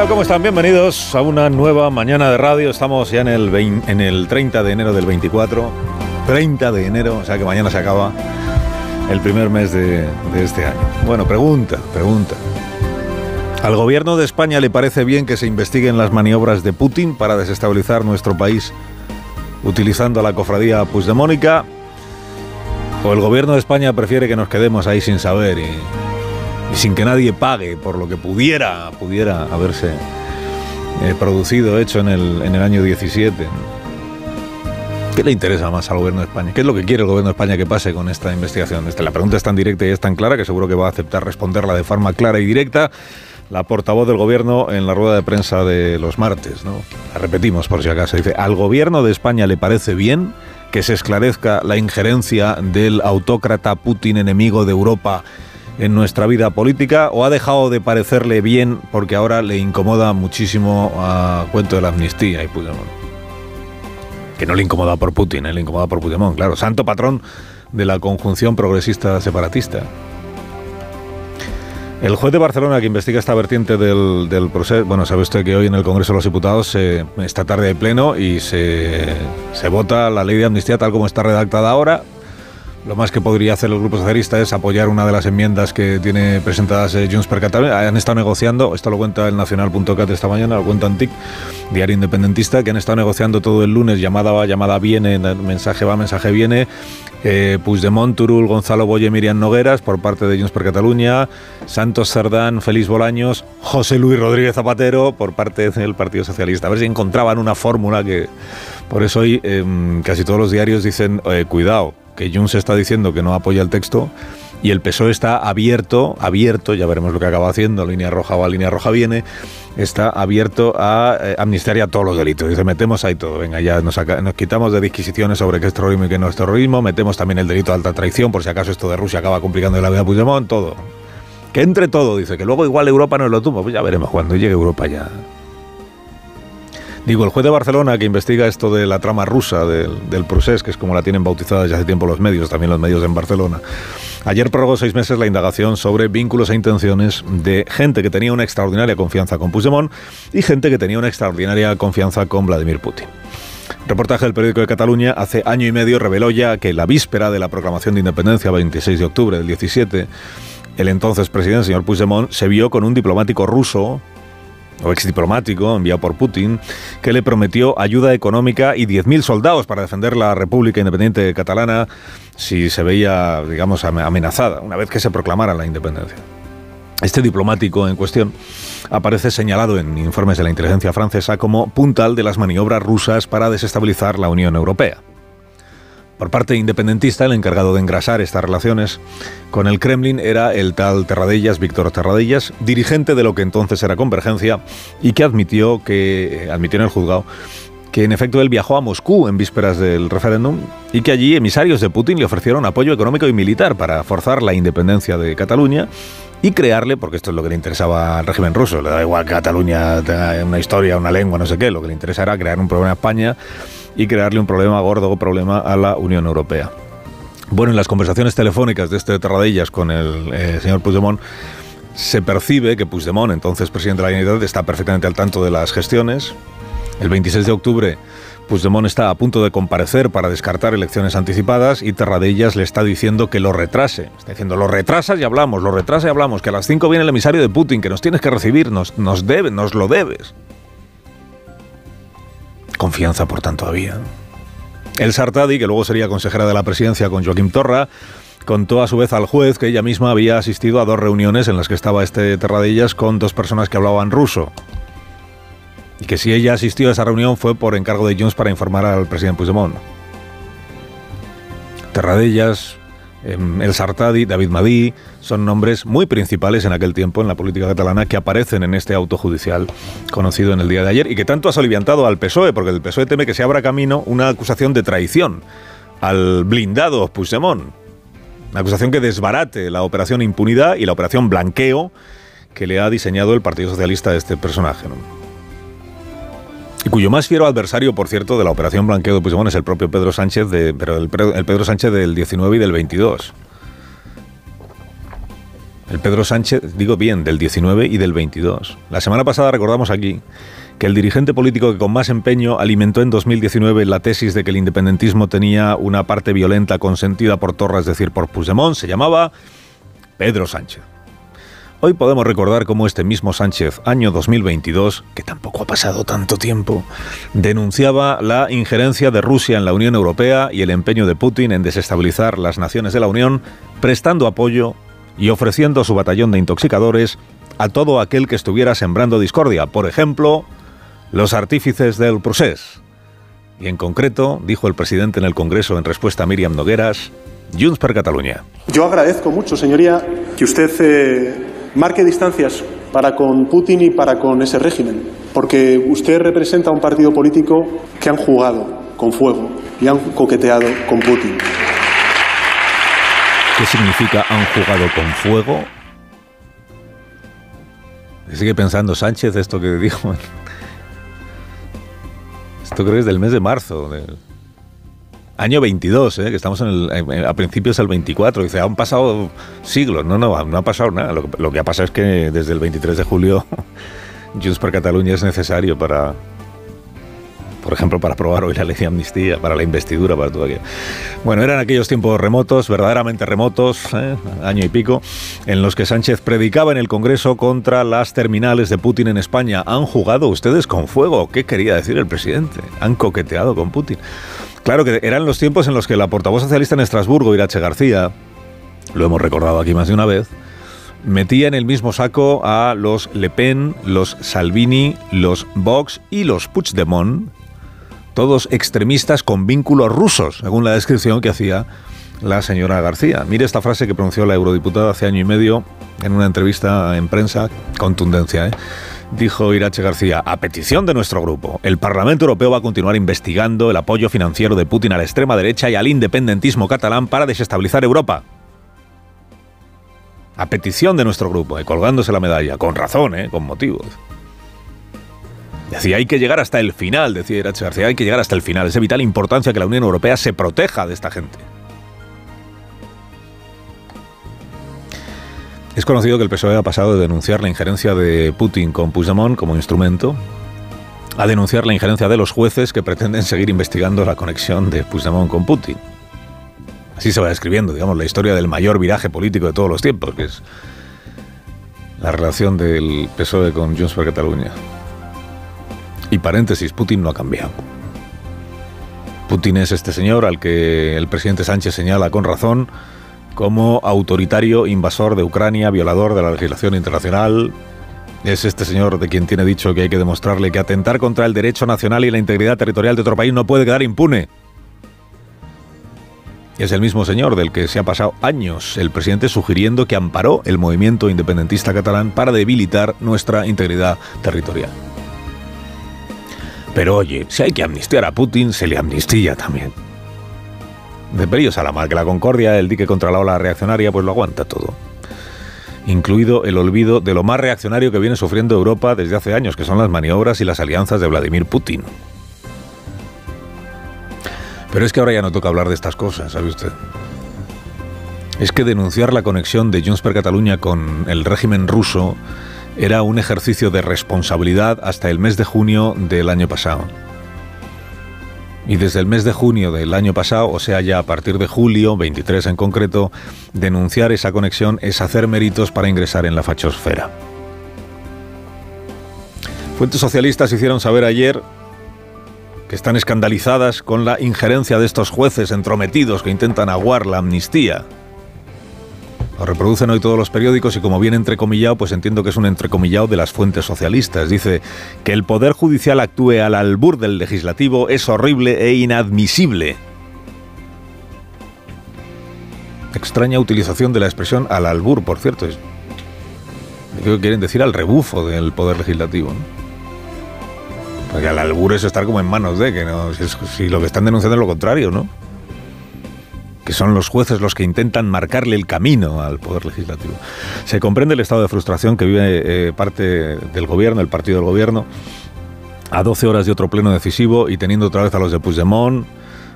Tal? ¿Cómo están? Bienvenidos a una nueva mañana de radio. Estamos ya en el, 20 en el 30 de enero del 24. 30 de enero, o sea que mañana se acaba el primer mes de, este año. Bueno, pregunta, pregunta. ¿Al gobierno de España le parece bien que se investiguen las maniobras de Putin para desestabilizar nuestro país utilizando la cofradía Puigdemónica? ¿O el gobierno de España prefiere que nos quedemos ahí sin saber y, y sin que nadie pague por lo que pudiera, pudiera haberse eh, producido, hecho en el, en el año 17? ¿Qué le interesa más al gobierno de España? ¿Qué es lo que quiere el gobierno de España que pase con esta investigación? Este, la pregunta es tan directa y es tan clara que seguro que va a aceptar responderla de forma clara y directa la portavoz del gobierno en la rueda de prensa de los martes. ¿no? Repetimos por si acaso. Dice, ¿al gobierno de España le parece bien que se esclarezca la injerencia del autócrata Putin, enemigo de Europa, en nuestra vida política o ha dejado de parecerle bien porque ahora le incomoda muchísimo a cuento de la amnistía y Puigdemont? Que no le incomoda por Putin, ¿eh? le incomoda por Puigdemont, claro, santo patrón de la conjunción progresista separatista. El juez de Barcelona que investiga esta vertiente del, proceso, bueno, sabe usted que hoy en el Congreso de los Diputados, esta tarde de pleno, y se vota la ley de amnistía tal como está redactada ahora, lo más que podría hacer el Grupo Socialista es apoyar una de las enmiendas que tiene presentadas eh, Junts per Catalunya. Han estado negociando, esto lo cuenta el Nacional.cat esta mañana, lo cuenta Antic, diario independentista, que han estado negociando todo el lunes, llamada va, llamada viene, mensaje va, mensaje viene. Eh, Puigdemont, Turul, Gonzalo Boye, Miriam Nogueras, por parte de Junts per Catalunya, Santos Cerdán, Félix Bolaños, José Luis Rodríguez Zapatero, por parte del Partido Socialista. A ver si encontraban una fórmula que... Por eso hoy eh, casi todos los diarios dicen, eh, cuidado, que Junts está diciendo que no apoya el texto y el PSOE está abierto, abierto, ya veremos lo que acaba haciendo, línea roja va, línea roja viene, está abierto a eh, amnistiar a todos los delitos. Dice, metemos ahí todo, venga, ya nos, nos, quitamos de disquisiciones sobre qué es terrorismo y qué no es terrorismo, metemos también el delito de alta traición, por si acaso esto de Rusia acaba complicando la vida a Puigdemont, todo. Que entre todo, dice, que luego igual Europa no lo tumba, pues ya veremos cuando llegue Europa ya. Digo, el juez de Barcelona que investiga esto de la trama rusa del, del que es como la tienen bautizada ya hace tiempo los medios, también los medios en Barcelona, ayer prorrogó seis meses la indagación sobre vínculos e intenciones de gente que tenía una extraordinaria confianza con Puigdemont y gente que tenía una extraordinaria confianza con Vladimir Putin. Reportaje del periódico de Cataluña hace año y medio reveló ya que la víspera de la proclamación de independencia, 26 de octubre del 17, el entonces presidente, señor Puigdemont, se vio con un diplomático ruso o ex diplomático enviado por Putin, que le prometió ayuda económica y 10.000 soldados para defender la República Independiente Catalana si se veía, digamos, amenazada una vez que se proclamara la independencia. Este diplomático en cuestión aparece señalado en informes de la inteligencia francesa como puntal de las maniobras rusas para desestabilizar la Unión Europea. Por parte independentista, el encargado de engrasar estas relaciones con el Kremlin era el tal Terradellas, Víctor Terradellas, dirigente de lo que entonces era Convergencia y que admitió que admitió en el juzgado que en efecto él viajó a Moscú en vísperas del referéndum y que allí emisarios de Putin le ofrecieron apoyo económico y militar para forzar la independencia de Cataluña y crearle, porque esto es lo que le interesaba al régimen ruso, le da igual que Cataluña tenga una historia, una lengua, no sé qué, lo que le interesa era crear un problema a España y crearle un problema gordo, problema a la Unión Europea. Bueno, en las conversaciones telefónicas de este Terradellas con el eh, señor Puigdemont, se percibe que Puigdemont, entonces presidente de la Generalitat, está perfectamente al tanto de las gestiones. El 26 de octubre, Puigdemont está a punto de comparecer para descartar elecciones anticipadas y Terradellas le está diciendo que lo retrase. Está diciendo, lo retrasas y hablamos, lo retrasa y hablamos, que a las 5 viene el emisario de Putin, que nos tienes que recibir, nos, nos, debe, nos lo debes. Confianza, por tanto, había. El Sartadi, que luego sería consejera de la presidencia con Joaquim Torra, contó a su vez al juez que ella misma había asistido a dos reuniones en las que estaba este Terradellas con dos personas que hablaban ruso. Y que si ella asistió a esa reunión fue por encargo de Jones para informar al presidente Puigdemont. Terradellas El Sartadi, David Madí, son nombres muy principales en aquel tiempo en la política catalana que aparecen en este auto judicial conocido en el día de ayer y que tanto ha soliviantado al PSOE, porque el PSOE teme que se abra camino una acusación de traición al blindado Puigdemont. Una acusación que desbarate la operación impunidad y la operación blanqueo que le ha diseñado el Partido Socialista a este personaje. Y cuyo más fiero adversario, por cierto, de la operación blanqueo de Puigdemont es el propio Pedro Sánchez, de, pero el, el Pedro Sánchez del 19 y del 22. El Pedro Sánchez, digo bien, del 19 y del 22. La semana pasada recordamos aquí que el dirigente político que con más empeño alimentó en 2019 la tesis de que el independentismo tenía una parte violenta consentida por Torra, es decir, por Puigdemont, se llamaba Pedro Sánchez. Hoy podemos recordar cómo este mismo Sánchez, año 2022, que tampoco ha pasado tanto tiempo, denunciaba la injerencia de Rusia en la Unión Europea y el empeño de Putin en desestabilizar las naciones de la Unión, prestando apoyo y ofreciendo su batallón de intoxicadores a todo aquel que estuviera sembrando discordia, por ejemplo, los artífices del procés. Y en concreto, dijo el presidente en el Congreso en respuesta a Miriam Nogueras, Junts per Catalunya. Yo agradezco mucho, señoría, que usted eh, marque distancias para con Putin y para con ese régimen, porque usted representa un partido político que han jugado con fuego y han coqueteado con Putin. ¿Qué significa han jugado con fuego? Sigue pensando Sánchez esto que dijo. Esto creo que es del mes de marzo. Año 22, ¿eh? que estamos en el, a principios del 24. Dice, han pasado siglos. No, no, no ha pasado nada. Lo, lo que ha pasado es que desde el 23 de julio Junts per Cataluña es necesario para, por ejemplo, para aprobar hoy la ley de amnistía, para la investidura, para todo aquello. Bueno, eran aquellos tiempos remotos, verdaderamente remotos, ¿eh? año y pico, en los que Sánchez predicaba en el Congreso contra las terminales de Putin en España. Han jugado ustedes con fuego. ¿Qué quería decir el presidente? Han coqueteado con Putin. Claro que eran los tiempos en los que la portavoz socialista en Estrasburgo, Irache García, lo hemos recordado aquí más de una vez, metía en el mismo saco a los Le Pen, los Salvini, los Vox y los Puigdemont, todos extremistas con vínculos rusos, según la descripción que hacía la señora García. Mire esta frase que pronunció la eurodiputada hace año y medio en una entrevista en prensa, contundencia, ¿eh? Dijo Irache García, a petición de nuestro grupo, el Parlamento Europeo va a continuar investigando el apoyo financiero de Putin a la extrema derecha y al independentismo catalán para desestabilizar Europa. A petición de nuestro grupo, eh, colgándose la medalla, con razón, eh, con motivos. Decía, hay que llegar hasta el final, decía Irache García, hay que llegar hasta el final. Es de vital importancia que la Unión Europea se proteja de esta gente. Es conocido que el PSOE ha pasado de denunciar la injerencia de Putin con Puigdemont como instrumento a denunciar la injerencia de los jueces que pretenden seguir investigando la conexión de Puigdemont con Putin. Así se va describiendo, digamos, la historia del mayor viraje político de todos los tiempos, que es la relación del PSOE con Junts per Catalunya. Y paréntesis, Putin no ha cambiado. Putin es este señor al que el presidente Sánchez señala con razón como autoritario, invasor de Ucrania, violador de la legislación internacional. Es este señor de quien tiene dicho que hay que demostrarle que atentar contra el derecho nacional y la integridad territorial de otro país no puede quedar impune. Es el mismo señor del que se ha pasado años el presidente sugiriendo que amparó el movimiento independentista catalán para debilitar nuestra integridad territorial. Pero oye, si hay que amnistiar a Putin, se le amnistía también de Perillos a la mar, que la Concordia, el dique contra la ola reaccionaria, pues lo aguanta todo. Incluido el olvido de lo más reaccionario que viene sufriendo Europa desde hace años, que son las maniobras y las alianzas de Vladimir Putin. Pero es que ahora ya no toca hablar de estas cosas, ¿sabe usted? Es que denunciar la conexión de Junts per Catalunya con el régimen ruso era un ejercicio de responsabilidad hasta el mes de junio del año pasado. Y desde el mes de junio del año pasado, o sea, ya a partir de julio, 23 en concreto, denunciar esa conexión es hacer méritos para ingresar en la fachosfera. Fuentes socialistas hicieron saber ayer que están escandalizadas con la injerencia de estos jueces entrometidos que intentan aguar la amnistía lo reproducen hoy todos los periódicos y como viene entrecomillado, pues entiendo que es un entrecomillado de las fuentes socialistas. Dice que el Poder Judicial actúe al albur del legislativo es horrible e inadmisible. extraña utilización de la expresión al albur, por cierto. Es, creo que quieren decir al rebufo del poder legislativo. Porque al albur es estar como en manos de, que no, si, si lo que están denunciando es lo contrario, ¿no? Son los jueces los que intentan marcarle el camino al Poder Legislativo. Se comprende el estado de frustración que vive eh, parte del gobierno, el partido del gobierno, a 12 horas de otro pleno decisivo y teniendo otra vez a los de Puigdemont,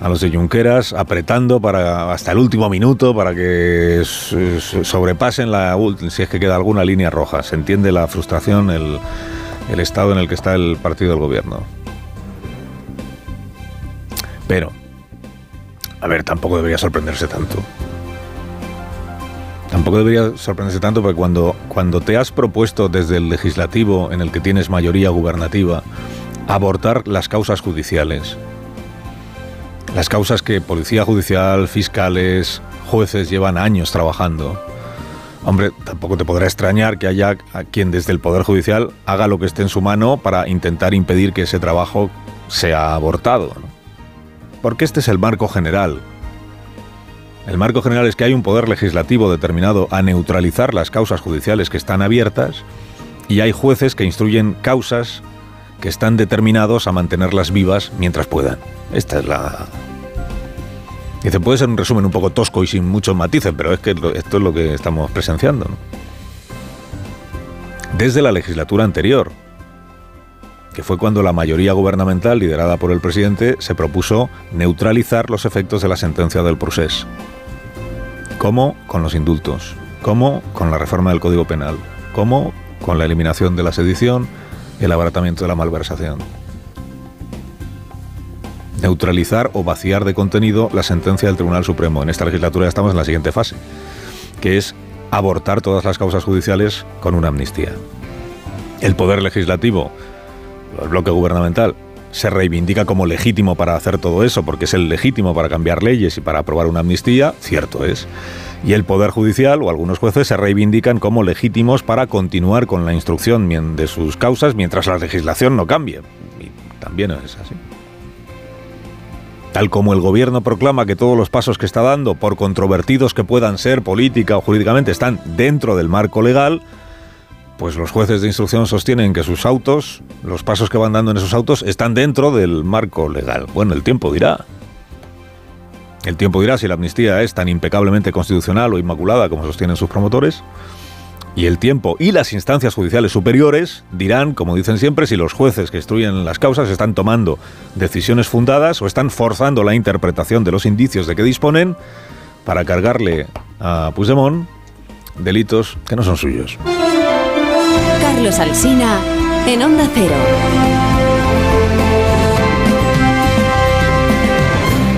a los de Junqueras, apretando para hasta el último minuto para que sobrepasen la si es que queda alguna línea roja. Se entiende la frustración, el, el estado en el que está el partido del gobierno. Pero a ver, tampoco debería sorprenderse tanto. Tampoco debería sorprenderse tanto porque cuando, cuando te has propuesto desde el legislativo en el que tienes mayoría gubernativa abortar las causas judiciales, las causas que policía judicial, fiscales, jueces llevan años trabajando, hombre, tampoco te podrá extrañar que haya quien desde el Poder Judicial haga lo que esté en su mano para intentar impedir que ese trabajo sea abortado. ¿no? Porque este es el marco general. El marco general es que hay un poder legislativo determinado a neutralizar las causas judiciales que están abiertas y hay jueces que instruyen causas que están determinados a mantenerlas vivas mientras puedan. Esta es la... Dice, puede ser un resumen un poco tosco y sin muchos matices, pero es que esto es lo que estamos presenciando. Desde la legislatura anterior, que fue cuando la mayoría gubernamental, liderada por el presidente, se propuso neutralizar los efectos de la sentencia del procés. ¿Cómo? Con los indultos. ¿Cómo? Con la reforma del Código Penal. ¿Cómo? Con la eliminación de la sedición y el abaratamiento de la malversación. Neutralizar o vaciar de contenido la sentencia del Tribunal Supremo. En esta legislatura estamos en la siguiente fase, que es abortar todas las causas judiciales con una amnistía. El Poder Legislativo el bloque gubernamental se reivindica como legítimo para hacer todo eso, porque es el legítimo para cambiar leyes y para aprobar una amnistía, cierto es. Y el Poder Judicial o algunos jueces se reivindican como legítimos para continuar con la instrucción de sus causas mientras la legislación no cambie. Y también es así. Tal como el gobierno proclama que todos los pasos que está dando, por controvertidos que puedan ser política o jurídicamente, están dentro del marco legal, pues los jueces de instrucción sostienen que sus autos, los pasos que van dando en esos autos, están dentro del marco legal. Bueno, el tiempo dirá. El tiempo dirá si la amnistía es tan impecablemente constitucional o inmaculada como sostienen sus promotores. Y el tiempo y las instancias judiciales superiores dirán, como dicen siempre, si los jueces que instruyen las causas están tomando decisiones fundadas o están forzando la interpretación de los indicios de que disponen para cargarle a Puigdemont delitos que no son suyos. Carlos Alsina en Onda Cero.